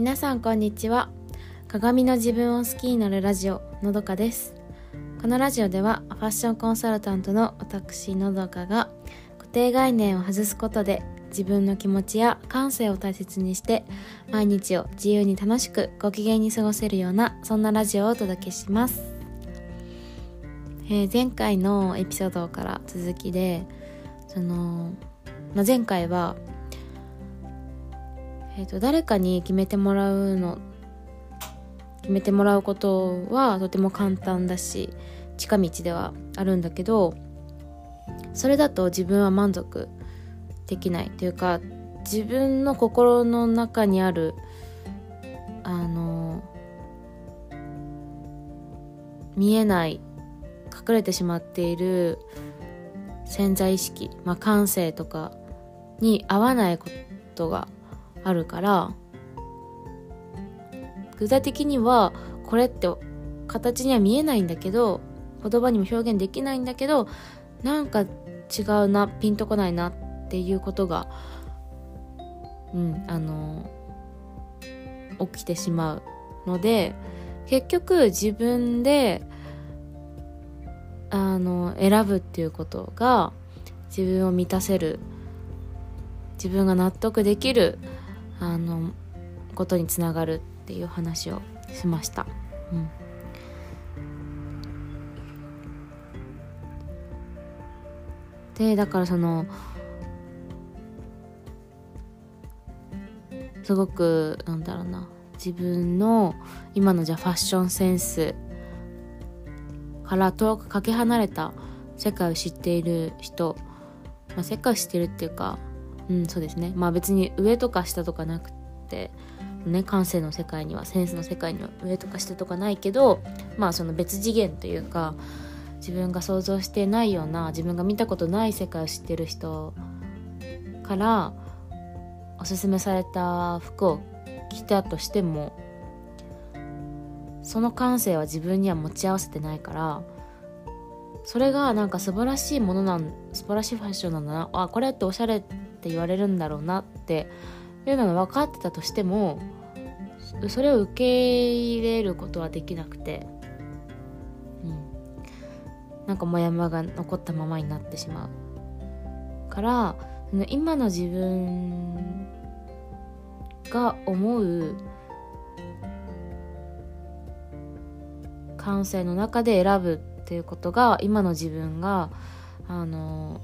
皆さんこんにちは。鏡の自分を好きになるラジオのどかです。このラジオではファッションコンサルタントの私のどかが固定概念を外すことで自分の気持ちや感性を大切にして毎日を自由に楽しくご機嫌に過ごせるようなそんなラジオをお届けします、えー、前回のエピソードから続きでその、まあ、前回はえーと、誰かに決めてもらうの決めてもらうことはとても簡単だし近道ではあるんだけどそれだと自分は満足できないというか自分の心の中にあるあの見えない隠れてしまっている潜在意識、まあ、感性とかに合わないことがあるから具体的にはこれって形には見えないんだけど言葉にも表現できないんだけどなんか違うなピンとこないなっていうことがうんあの起きてしまうので結局自分であの選ぶっていうことが自分を満たせる自分が納得できるあのことにつながるっていう話をしました。うんでだからそのすごくなんだろうな自分の今のじゃファッションセンスから遠くかけ離れた世界を知っている人、まあ、世界を知ってるっていうかうんそうですね。まあ別に上とか下とかなくてね感性の世界にはセンスの世界には上とか下とかないけどまあその別次元というか自分が想像してないような自分が見たことない世界を知ってる人からおすすめされた服を着たとしてもその感性は自分には持ち合わせてないからそれがなんか素晴らしいものなん素晴らしいファッションなんだな。あこれっておしゃれって言われるんだろうなって。いうのが分かってたとしてもそれを受け入れることはできなくて、うん、なんかモヤモヤが残ったままになってしまうから今の自分が思う感性の中で選ぶっていうことが今の自分があの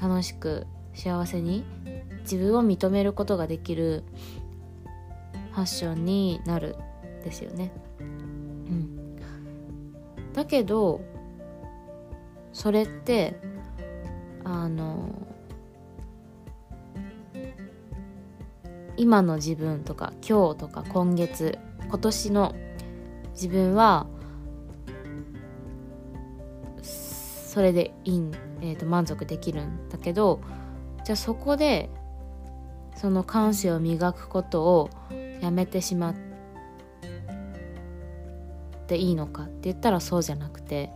楽しく幸せに自分を認めることができるファッションになるですよね。うん、だけどそれってあの今の自分とか今日とか今月今年の自分はそれでいいんえー、と満足できるんだけどじゃあそこでその感性を磨くことをやめてしまっていいのかって言ったらそうじゃなくて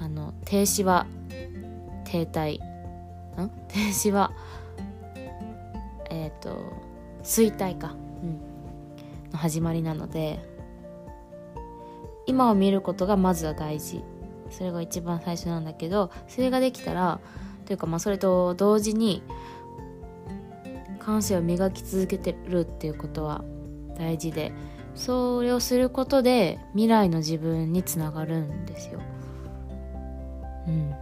あの停止は停滞。ん？停止はえっ、ー、と衰退か、うん、の始まりなので今を見ることがまずは大事。それが一番最初なんだけどそれができたらというかまあそれと同時に感性を磨き続けてるっていうことは大事でそれをすることで未来の自分につながるんですよ。うん。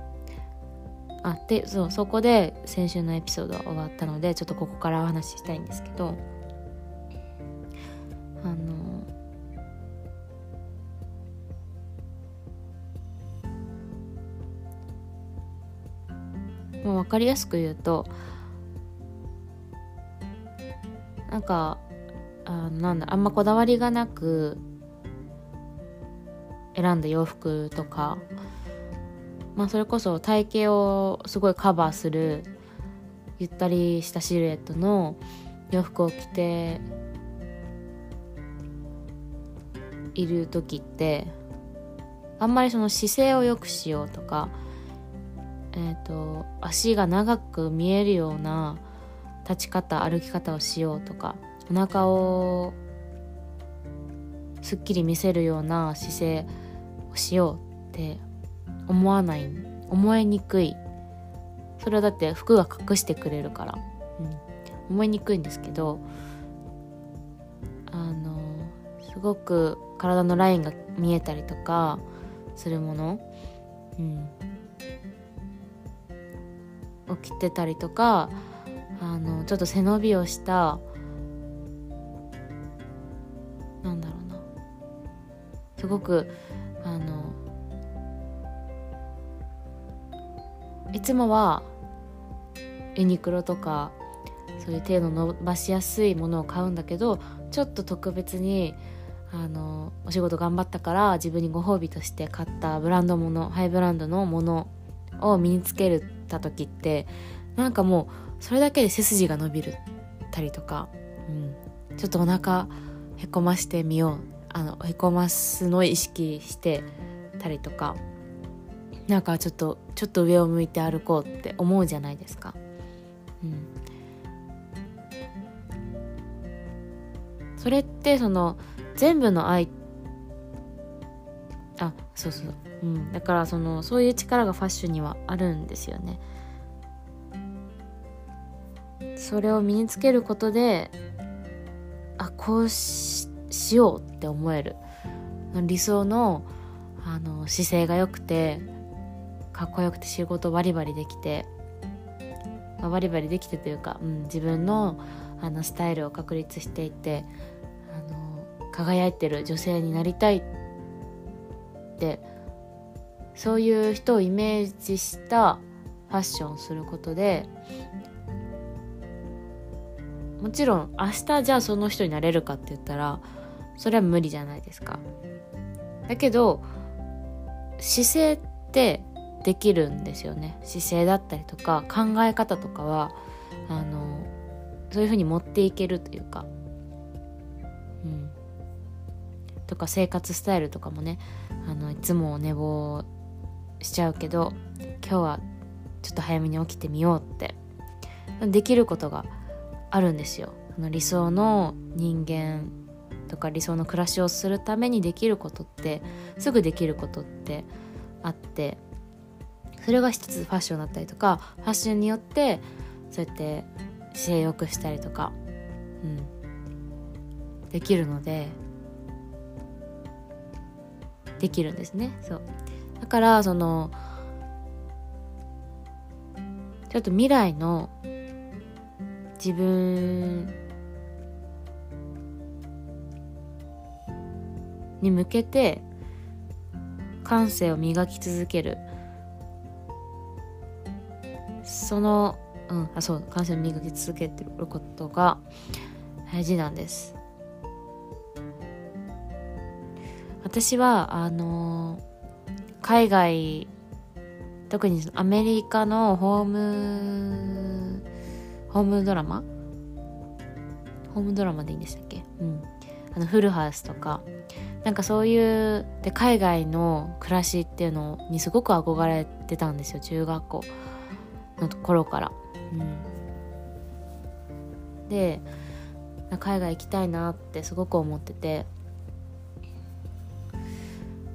あでそうそこで先週のエピソードは終わったのでちょっとここからお話ししたいんですけどあのもう分かりやすく言うとなんかあなんだあんまこだわりがなく選んだ洋服とか、まあ、それこそ体型をすごいカバーするゆったりしたシルエットの洋服を着ている時ってあんまりその姿勢を良くしようとかえーと、足が長く見えるような立ち方歩き方をしようとかお腹をすっきり見せるような姿勢をしようって思わない思いにくい。それはだって服が隠してくれるから、うん、思いにくいんですけどあのすごく体のラインが見えたりとかするもの、うん、起きてたりとかあのちょっと背伸びをしたなんだろうな。すごくあのいつもはユニクロとかそういう手の伸ばしやすいものを買うんだけどちょっと特別にあのお仕事頑張ったから自分にご褒美として買ったブランドものハイブランドのものを身につけるた時ってなんかもうそれだけで背筋が伸びるたりとか、うん、ちょっとお腹へこましてみようあのへこますのを意識してたりとかなんかちょっとちょっと上を向いて歩こうって思うじゃないですか。うん、それってその全部の愛あそうそう、うん、だからそのそういう力がファッションにはあるんですよね。それを身につけることであこうしようって思える理想のあの姿勢が良くてかっこよくて仕事バリバリできて、まあ、バリバリできてというか、うん、自分のあのスタイルを確立していてあの輝いてる女性になりたいってそういう人をイメージしたファッションすることでもちろん明日じゃあその人になれるかって言ったらそれは無理じゃないですか。だけど姿勢ってできるんですよね。姿勢だったりとか考え方とかはあのそういうふうに持っていけるというか。うん。とか生活スタイルとかもねあのいつも寝坊しちゃうけど今日はちょっと早めに起きてみようって。できることがあるんですよ。あの理想の人間とか理想の暮らしをするためにできることってすぐできることってあってそれが一つファッションだったりとかファッションによってそうやって姿勢よくしたりとか、うん、できるのでできるんですね。そう。だからそのちょっと未来の自分に向けて感性を磨き続ける。そのうんあそう感性を磨き続けてることが大事なんです。私はあの海外特にアメリカのホームホームドラマ？ホームドラマでいいんでしたっけ？うん。あのフルハウスとか。なんかそういうで海外の暮らしっていうのにすごく憧れてたんですよ中学校の頃から。うん、で海外行きたいなってすごく思ってて。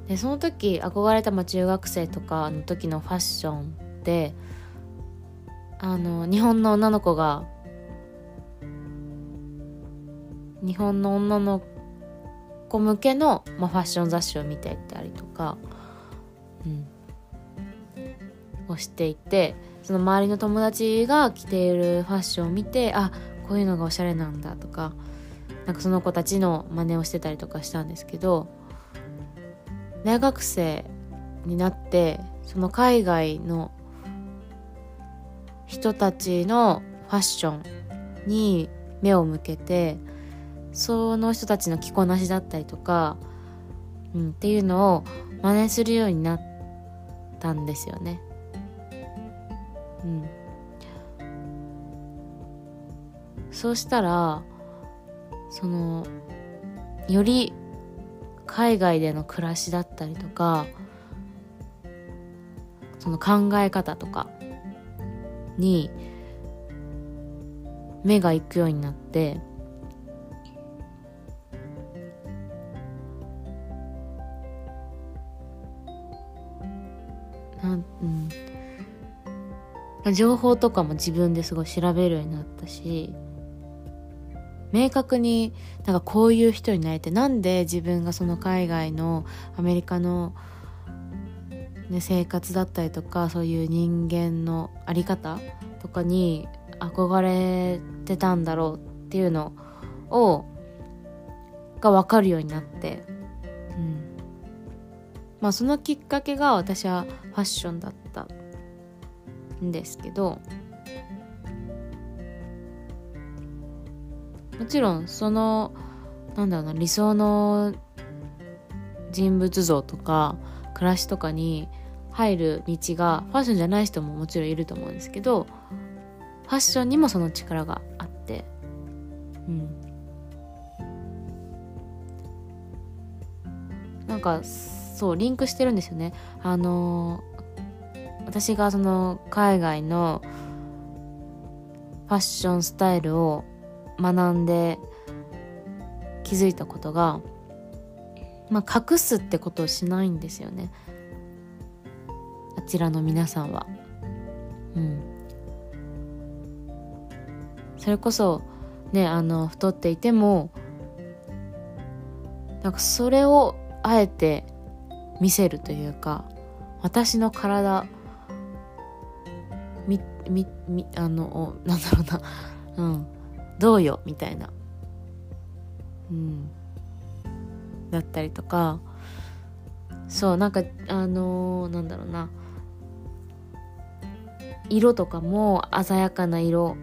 でその時憧れたま中学生とかの時のファッションってあの日本の女の子が日本の女の子向けの、まあ、ファッション雑誌を見ていたりとか、うん、をしていてその周りの友達が着ているファッションを見てあこういうのがおしゃれなんだとかなんかその子たちの真似をしてたりとかしたんですけど大学生になってその海外の人たちのファッションに目を向けてその人たちの着こなしだったりとか、うん、っていうのを真似するようになったんですよね。うん、そうしたらそのより海外での暮らしだったりとかその考え方とかに目が行くようになってなんうん。情報とかも自分ですごい調べるようになったし明確になんかこういう人になれてなんで自分がその海外のアメリカの、ね、生活だったりとかそういう人間の在り方とかに憧れてたんだろうっていうのをが分かるようになって、うん、まあそのきっかけが私はファッションだったんですけどもちろんそのなんだろうな理想の人物像とか暮らしとかに入る道がファッションじゃない人ももちろんいると思うんですけどファッションにもその力があって。うん。なんかそうリンクしてるんですよね。あの私がその海外のファッションスタイルを学んで気づいたことが、まあ、隠すってことをしないんですよねあちらの皆さんは。うん。それこそねあの太っていてもなんかそれをあえて見せるというか私の体みみみあのなんだろうなうんどうよみたいな。うん。だったりとか。そうなんかあのー、なんだろうな。色とかも鮮やかな色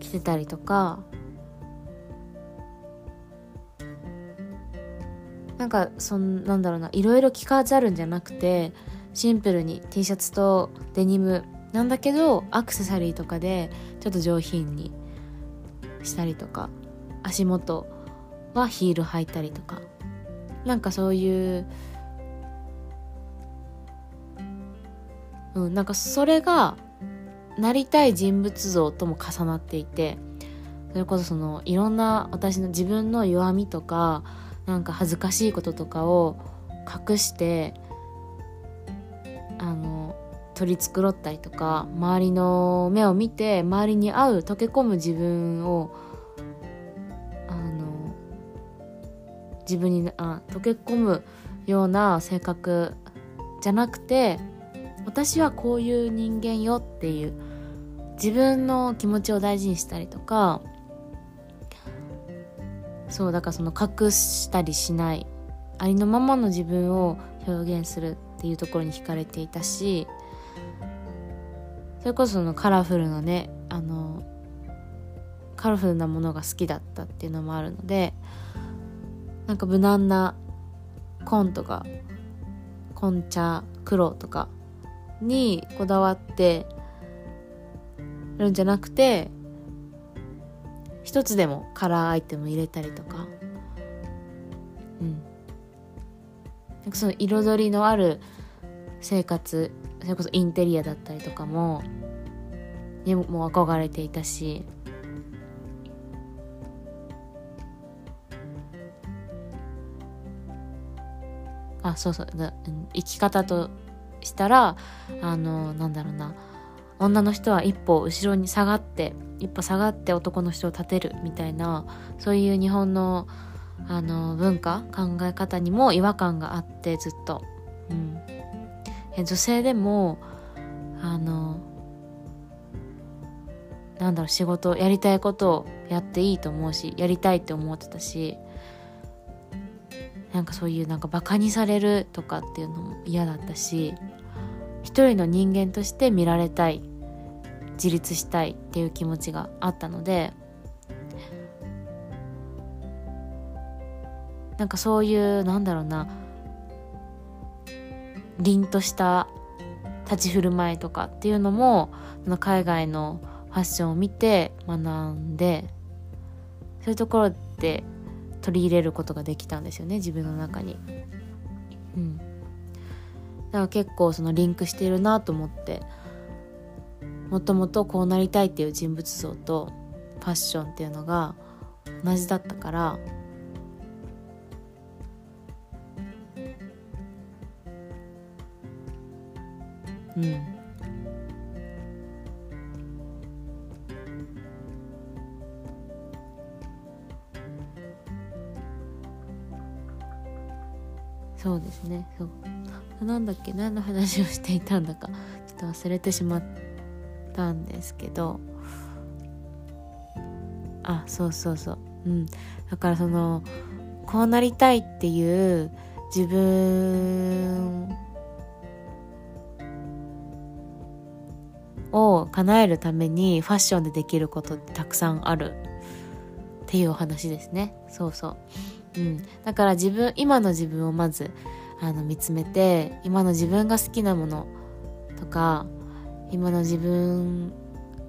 着てたりとか。なんかそんなんだろうな。いろいろ着飾るんじゃなくてシンプルに T シャツとデニムなんだけどアクセサリーとかでちょっと上品にしたりとか足元はヒール履いたりとか。なんかそういううんなんかそれがなりたい人物像とも重なっていてそれこそそのいろんな私の自分の弱みとかなんか恥ずかしいこととかを隠してあの取り繕ったりとか周りの目を見て周りに合う溶け込む自分をあの自分にあ溶け込むような性格じゃなくて私はこういう人間よっていう自分の気持ちを大事にしたりとかそうだからその隠したりしないありのままの自分を表現するっていうところに惹かれていたしそれこそそのカラフルなねあのカラフルなものが好きだったっていうのもあるのでなんか無難な紺とか紺茶黒とかにこだわってるんじゃなくて一つでもカラーアイテム入れたりとか。うん。なんかその彩りのある生活それこそインテリアだったりとかもにも憧れていたし。あそうそう。生き方としたらあのなんだろうな。女の人は一歩後ろに下がって一歩下がって男の人を立てるみたいなそういう日本のあの文化考え方にも違和感があってずっと、うん、女性でもあのなんだろう仕事やりたいことをやっていいと思うしやりたいって思ってたしなんかそういうなんかバカにされるとかっていうのも嫌だったし一人の人間として見られたい自立したいっていう気持ちがあったのでなんかそういうなんだろうな凛とした立ち振る舞いとかっていうのも海外のファッションを見て学んでそういうところで取り入れることができたんですよね自分の中に。うん、だから結構そのリンクしてるなと思ってもともとこうなりたいっていう人物像とファッションっていうのが同じだったからうん。そうですね。そう。なんだっけ？何の話をしていたんだか。ちょっと忘れてしまったんですけど。あそうそうそう。うん。だからそのこうなりたいっていう自分叶えるためにファッションでできることってたくさんある。っていうお話ですね。そうそう。うん、だから自分今の自分をまずあの見つめて今の自分が好きなものとか今の自分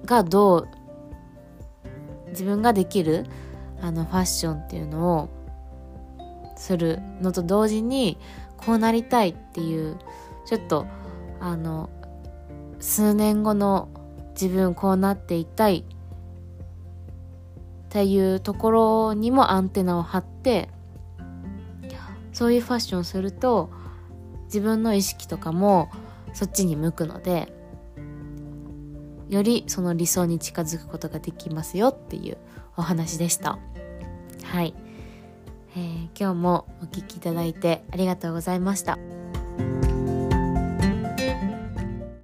がどう自分ができるあのファッションっていうのをするのと同時にこうなりたいっていうちょっとあの数年後の自分こうなっていたい。っていうところにもアンテナを張ってそういうファッションすると自分の意識とかもそっちに向くのでよりその理想に近づくことができますよっていうお話でした。はい、えー、今日もお聴きいただいてありがとうございました。